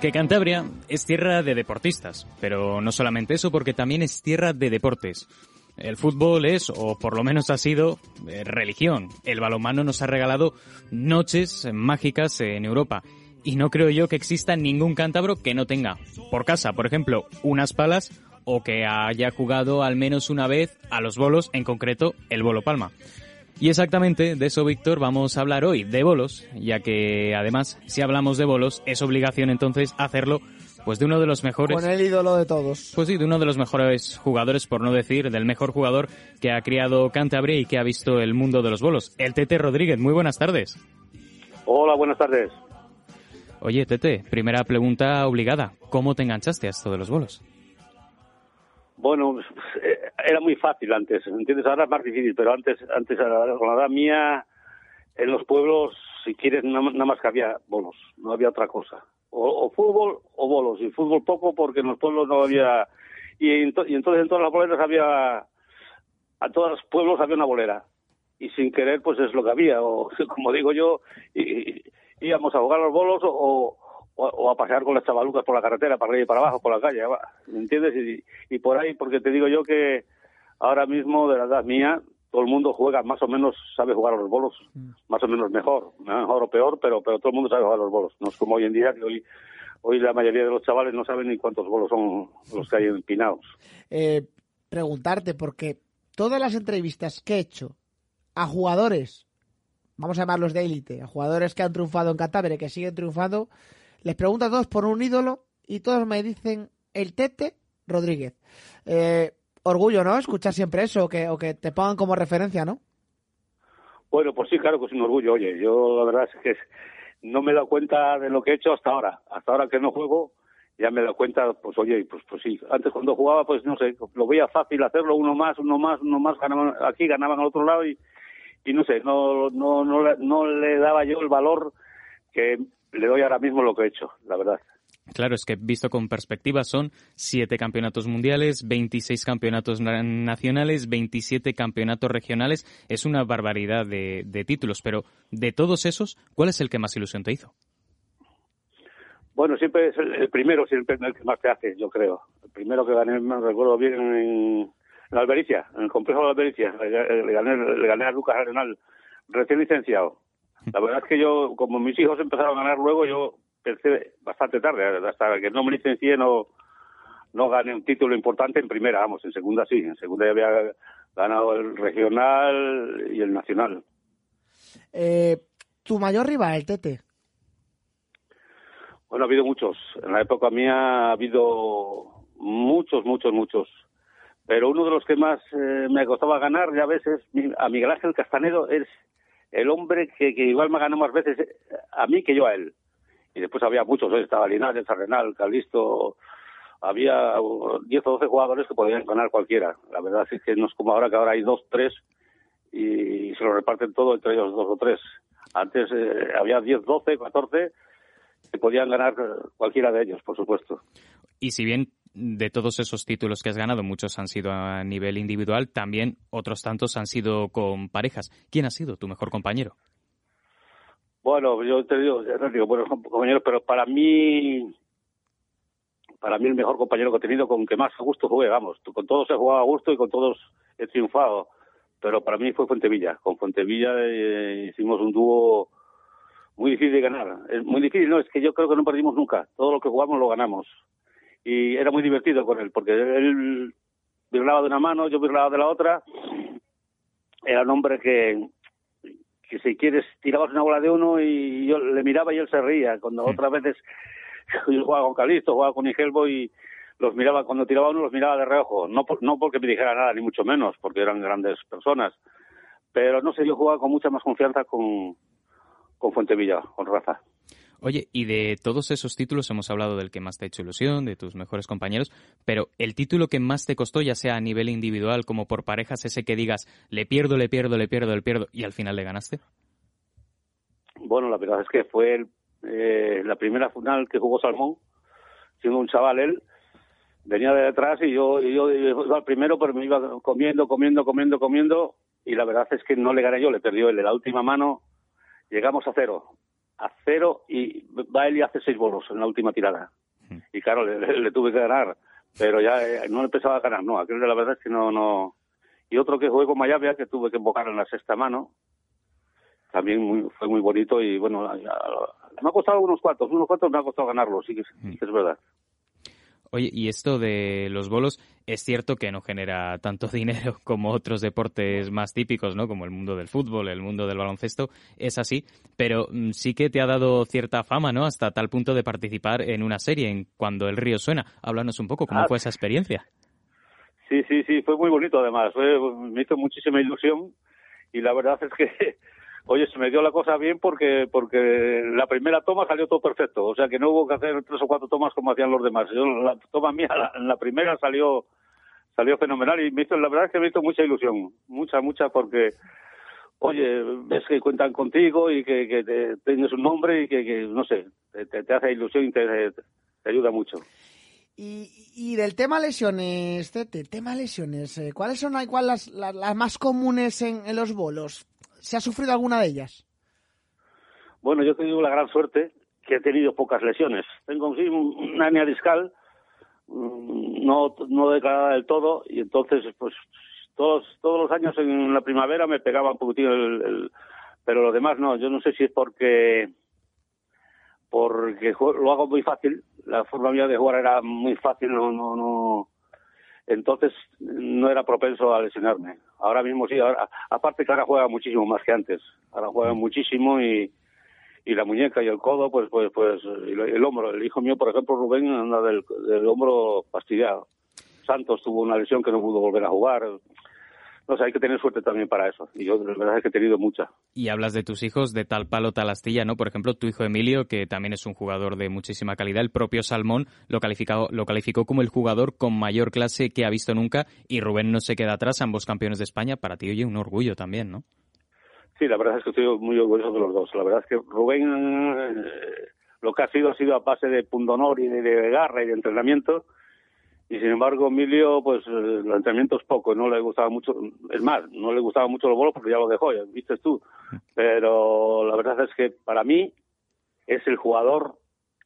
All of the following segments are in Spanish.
Que Cantabria es tierra de deportistas, pero no solamente eso, porque también es tierra de deportes. El fútbol es, o por lo menos ha sido, eh, religión. El balonmano nos ha regalado noches mágicas en Europa. Y no creo yo que exista ningún cántabro que no tenga por casa, por ejemplo, unas palas o que haya jugado al menos una vez a los bolos, en concreto el bolo palma. Y exactamente de eso, Víctor, vamos a hablar hoy, de bolos, ya que además, si hablamos de bolos, es obligación entonces hacerlo pues de uno de los mejores... Con el ídolo de todos. Pues sí, de uno de los mejores jugadores, por no decir del mejor jugador que ha criado Cantabria y que ha visto el mundo de los bolos, el Tete Rodríguez. Muy buenas tardes. Hola, buenas tardes. Oye, Tete, primera pregunta obligada. ¿Cómo te enganchaste a esto de los bolos? Bueno, eh, era muy fácil antes, ¿entiendes? Ahora es más difícil, pero antes, antes con la edad mía, en los pueblos, si quieres, nada más que había bolos, no había otra cosa. O, fútbol o bolos, y fútbol poco porque en los pueblos no había... Y, entonces en todas las boleras había... A todos los pueblos había una bolera. Y sin querer, pues es lo que había. O como digo yo, íbamos a jugar los bolos o, o, a pasear con las chavalucas por la carretera, para arriba y para abajo, por la calle, ¿me entiendes? Y, y, por ahí, porque te digo yo que ahora mismo, de la edad mía, todo el mundo juega, más o menos sabe jugar a los bolos, mm. más o menos mejor, mejor o peor, pero, pero todo el mundo sabe jugar a los bolos. No es como hoy en día, que hoy, hoy la mayoría de los chavales no saben ni cuántos bolos son los que hay empinados. Eh, preguntarte, porque todas las entrevistas que he hecho a jugadores, vamos a llamarlos de élite, a jugadores que han triunfado en Cantabria, que siguen triunfando, les pregunto a todos por un ídolo y todos me dicen el Tete Rodríguez. Eh, orgullo, ¿no? Escuchar siempre eso, o que, o que te pongan como referencia, ¿no? Bueno, pues sí, claro que es un orgullo. Oye, yo la verdad es que no me he dado cuenta de lo que he hecho hasta ahora. Hasta ahora que no juego, ya me he dado cuenta, pues oye, pues, pues sí. Antes cuando jugaba, pues no sé, lo veía fácil hacerlo, uno más, uno más, uno más, ganaban aquí, ganaban al otro lado y, y no sé, no, no, no, no le daba yo el valor que le doy ahora mismo lo que he hecho, la verdad. Claro, es que visto con perspectiva son siete campeonatos mundiales, 26 campeonatos nacionales, 27 campeonatos regionales. Es una barbaridad de, títulos, pero de todos esos, ¿cuál es el que más ilusión te hizo? Bueno, siempre es el, primero, siempre el que más te hace, yo creo. El primero que gané, me recuerdo bien, en, la Albericia, en el complejo de la Albericia. Le, gané, le gané a Lucas Arenal, recién licenciado. La verdad es que yo, como mis hijos empezaron a ganar luego, yo pensé bastante tarde, hasta que no me licencié no, no gané un título importante en primera, vamos, en segunda sí, en segunda ya había ganado el regional y el nacional. Eh, ¿Tu mayor rival, el Tete? Bueno, ha habido muchos. En la época mía ha habido muchos, muchos, muchos. Pero uno de los que más eh, me costaba ganar, ya a veces, a Miguel Ángel Castanedo, es el hombre que, igual me ganó más veces eh, a mí que yo a él. Y después había muchos, ¿eh? estaba Linares, Arenal, Calisto, había 10 o 12 jugadores que podían ganar cualquiera. La verdad es que no es como ahora que ahora hay dos, tres y se lo reparten todo entre ellos dos o tres. Antes eh, había 10, 12, 14 que podían ganar cualquiera de ellos, por supuesto. Y si bien de todos esos títulos que has ganado, muchos han sido a nivel individual, también otros tantos han sido con parejas. ¿Quién ha sido tu mejor compañero? Bueno, yo te digo, no compañeros, pero para mí, para mí el mejor compañero que he tenido, con que más a gusto jugué, vamos, con todos he jugado a gusto y con todos he triunfado, pero para mí fue Fuentevilla. Con Fuentevilla eh, hicimos un dúo muy difícil de ganar. Es muy difícil, no, es que yo creo que no perdimos nunca. Todo lo que jugamos lo ganamos y era muy divertido con él, porque él virlaba de una mano, yo virlaba de la otra. Era un hombre que, que si quieres tirabas una bola de uno y yo le miraba y él se reía. Cuando otras veces yo jugaba con Calisto, jugaba con Igelbo y los miraba, cuando tiraba uno los miraba de reojo. No, no porque me dijera nada, ni mucho menos, porque eran grandes personas. Pero no sé, yo jugaba con mucha más confianza con, con Fuentevilla, con Rafa. Oye, y de todos esos títulos hemos hablado del que más te ha hecho ilusión, de tus mejores compañeros, pero el título que más te costó, ya sea a nivel individual como por parejas, ese que digas, le pierdo, le pierdo, le pierdo, le pierdo, y al final le ganaste. Bueno, la verdad es que fue eh, la primera final que jugó Salmón, siendo un chaval él, venía de detrás y yo, y yo iba al primero, pero me iba comiendo, comiendo, comiendo, comiendo, y la verdad es que no le gané yo, le perdió él. La última mano, llegamos a cero a cero y va él y hace seis bolos en la última tirada. Y claro, le, tuve que ganar, pero ya eh, no empezaba a ganar, no, aquel la verdad es que no, no. Y otro que jugué con Mayavia, que tuve que invocar en la sexta mano, también fue muy bonito y bueno, me ha costado unos cuantos, unos cuantos me ha costado ganarlo, sí que es verdad. Oye, y esto de los bolos, es cierto que no genera tanto dinero como otros deportes más típicos, ¿no? Como el mundo del fútbol, el mundo del baloncesto, es así, pero mm, sí que te ha dado cierta fama, ¿no? Hasta tal punto de participar en una serie, en Cuando el río suena. Háblanos un poco, ¿cómo ah, fue esa experiencia? Sí, sí, sí, fue muy bonito además, me hizo muchísima ilusión y la verdad es que oye, se me dio la cosa bien porque porque la primera toma salió todo perfecto, o sea que no hubo que hacer tres o cuatro tomas como hacían los demás. Yo, la toma mía, la, la primera salió salió fenomenal y me hizo, la verdad es que me hizo mucha ilusión, mucha, mucha, porque oye, ves que cuentan contigo y que, que te, tienes un nombre y que, no sé, te, hace ilusión y te, ayuda mucho. Y, y, del tema lesiones, Tete, tema lesiones, eh, ¿cuáles son igual las, las, las, más comunes en, en los bolos? ¿Se ha sufrido alguna de ellas? Bueno, yo he tenido la gran suerte que he tenido pocas lesiones. Tengo sí, una hernia discal, mm, no, no declarada del todo, y entonces, pues, todos, todos los años en la primavera me pegaba un poquitín el, pero lo demás no. Yo no sé si es porque porque lo hago muy fácil. La forma mía de jugar era muy fácil, no, no, no, entonces no era propenso a lesionarme. Ahora mismo sí, aparte que ahora juega muchísimo más que antes. Ahora juega muchísimo y, y la muñeca y el codo, pues, pues, pues, el hombro. El hijo mío, por ejemplo, Rubén, anda del, del hombro fastidiado. Santos tuvo una lesión que no pudo volver a jugar no hay que tener suerte también para eso. Y yo, la verdad es que he tenido mucha. Y hablas de tus hijos de tal palo, tal astilla, ¿no? Por ejemplo, tu hijo Emilio, que también es un jugador de muchísima calidad, el propio Salmón lo, calificado, lo calificó como el jugador con mayor clase que ha visto nunca. Y Rubén no se queda atrás, ambos campeones de España. Para ti, oye, un orgullo también, ¿no? Sí, la verdad es que estoy muy orgulloso de los dos. La verdad es que Rubén, eh, lo que ha sido, ha sido a base de pundonor y de garra y de entrenamiento y sin embargo Emilio pues el entrenamiento es poco no le gustaba mucho es más no le gustaba mucho los bolos porque ya lo dejó ya viste tú. Pero la verdad es que para mí es el jugador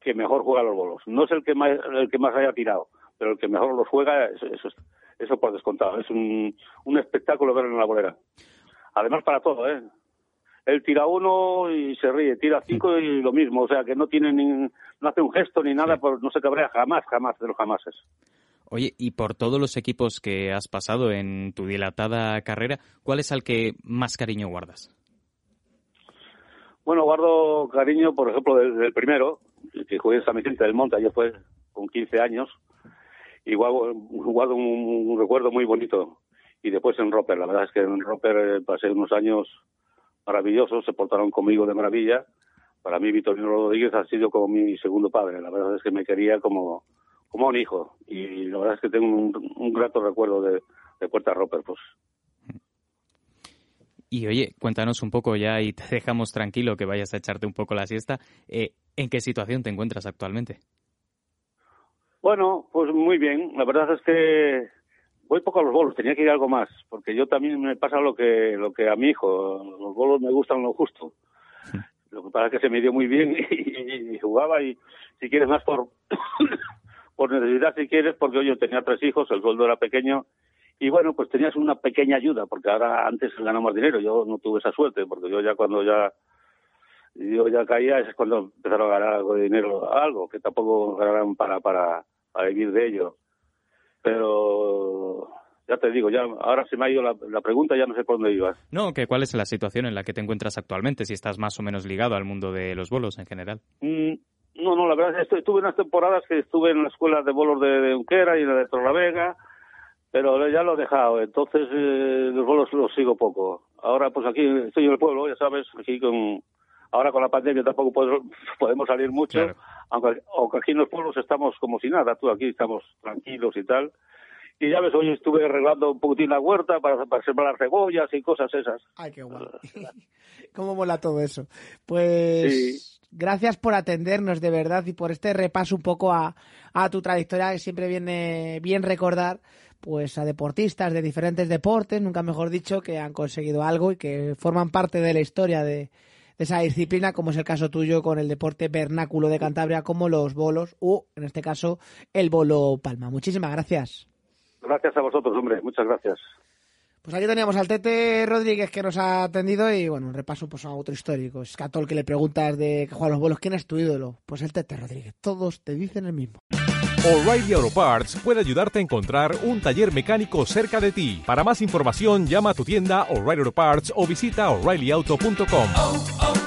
que mejor juega los bolos. No es el que más el que más haya tirado pero el que mejor los juega eso eso, eso por descontado. Es un, un espectáculo verlo en la bolera. Además para todo eh él tira uno y se ríe, tira cinco y lo mismo, o sea que no tiene ni, no hace un gesto ni nada, por, no se cabrea jamás, jamás de los jamases. Oye, y por todos los equipos que has pasado en tu dilatada carrera, ¿cuál es al que más cariño guardas? Bueno, guardo cariño, por ejemplo, del, primero, que jugué en San Vicente del Monte, ayer fue con 15 años, y guardo, un, recuerdo muy bonito. Y después en Roper, la verdad es que en Roper eh, pasé unos años maravillosos, se portaron conmigo de maravilla. Para mí, Vitorino Rodríguez ha sido como mi segundo padre. La verdad es que me quería como, como un hijo. Y la verdad es que tengo un, grato recuerdo de, Puerta Roper, pues. Y oye, cuéntanos un poco ya y te dejamos tranquilo que vayas a echarte un poco la siesta. Eh, ¿En qué situación te encuentras actualmente? Bueno, pues muy bien. La verdad es que voy poco a los bolos, tenía que ir algo más, porque yo también me pasa lo que lo que a mi hijo, los bolos me gustan lo justo. Lo que pasa es que se me dio muy bien y, y jugaba y si quieres más por por necesidad si quieres, porque yo tenía tres hijos, el sueldo era pequeño y bueno, pues tenías una pequeña ayuda, porque ahora antes ganaba más dinero, yo no tuve esa suerte, porque yo ya cuando ya yo ya caía es cuando empezaron a ganar algo de dinero, algo que tampoco ganaran para, para, para vivir de ello. Pero ya te digo, ya ahora se me ha ido la, pregunta, ya no sé por dónde ibas. No, que cuál es la situación en la que te encuentras actualmente, si estás más o menos ligado al mundo de los bolos en general. Mm, no, no, la verdad es que estuve unas temporadas que estuve en la escuela de bolos de, de Unquera y en la de Torlavega, pero ya lo he dejado, entonces eh, los bolos los sigo poco. Ahora pues aquí estoy en el pueblo, ya sabes, aquí con Ahora con la pandemia tampoco podemos salir mucho, aunque, aunque aquí en los pueblos estamos como si nada, tú aquí estamos tranquilos y tal. Y ya ves, hoy estuve arreglando un poquitín la huerta para, para sembrar cebollas y cosas esas. Ay, qué guay. ¿Cómo mola todo eso? Pues gracias por atendernos de verdad y por este repaso un poco a, a tu trayectoria que siempre viene bien recordar pues a deportistas de diferentes deportes, nunca mejor dicho, que han conseguido algo y que forman parte de la historia de, de esa disciplina, como es el caso tuyo con el deporte vernáculo de Cantabria, como los bolos o, en este caso, el bolo palma. Muchísimas gracias. Gracias a vosotros, hombre. Muchas gracias. Pues aquí teníamos al Tete Rodríguez que nos ha atendido y bueno, un repaso pues a otro histórico. Es Catol que le preguntas de que juega los bolos, ¿quién es tu ídolo? Pues el Tete Rodríguez. Todos te dicen el mismo. O'Reilly Auto Parts puede ayudarte a encontrar un taller mecánico cerca de ti. Para más información, llama a tu tienda O'Reilly Auto Parts o visita oreillyauto.com.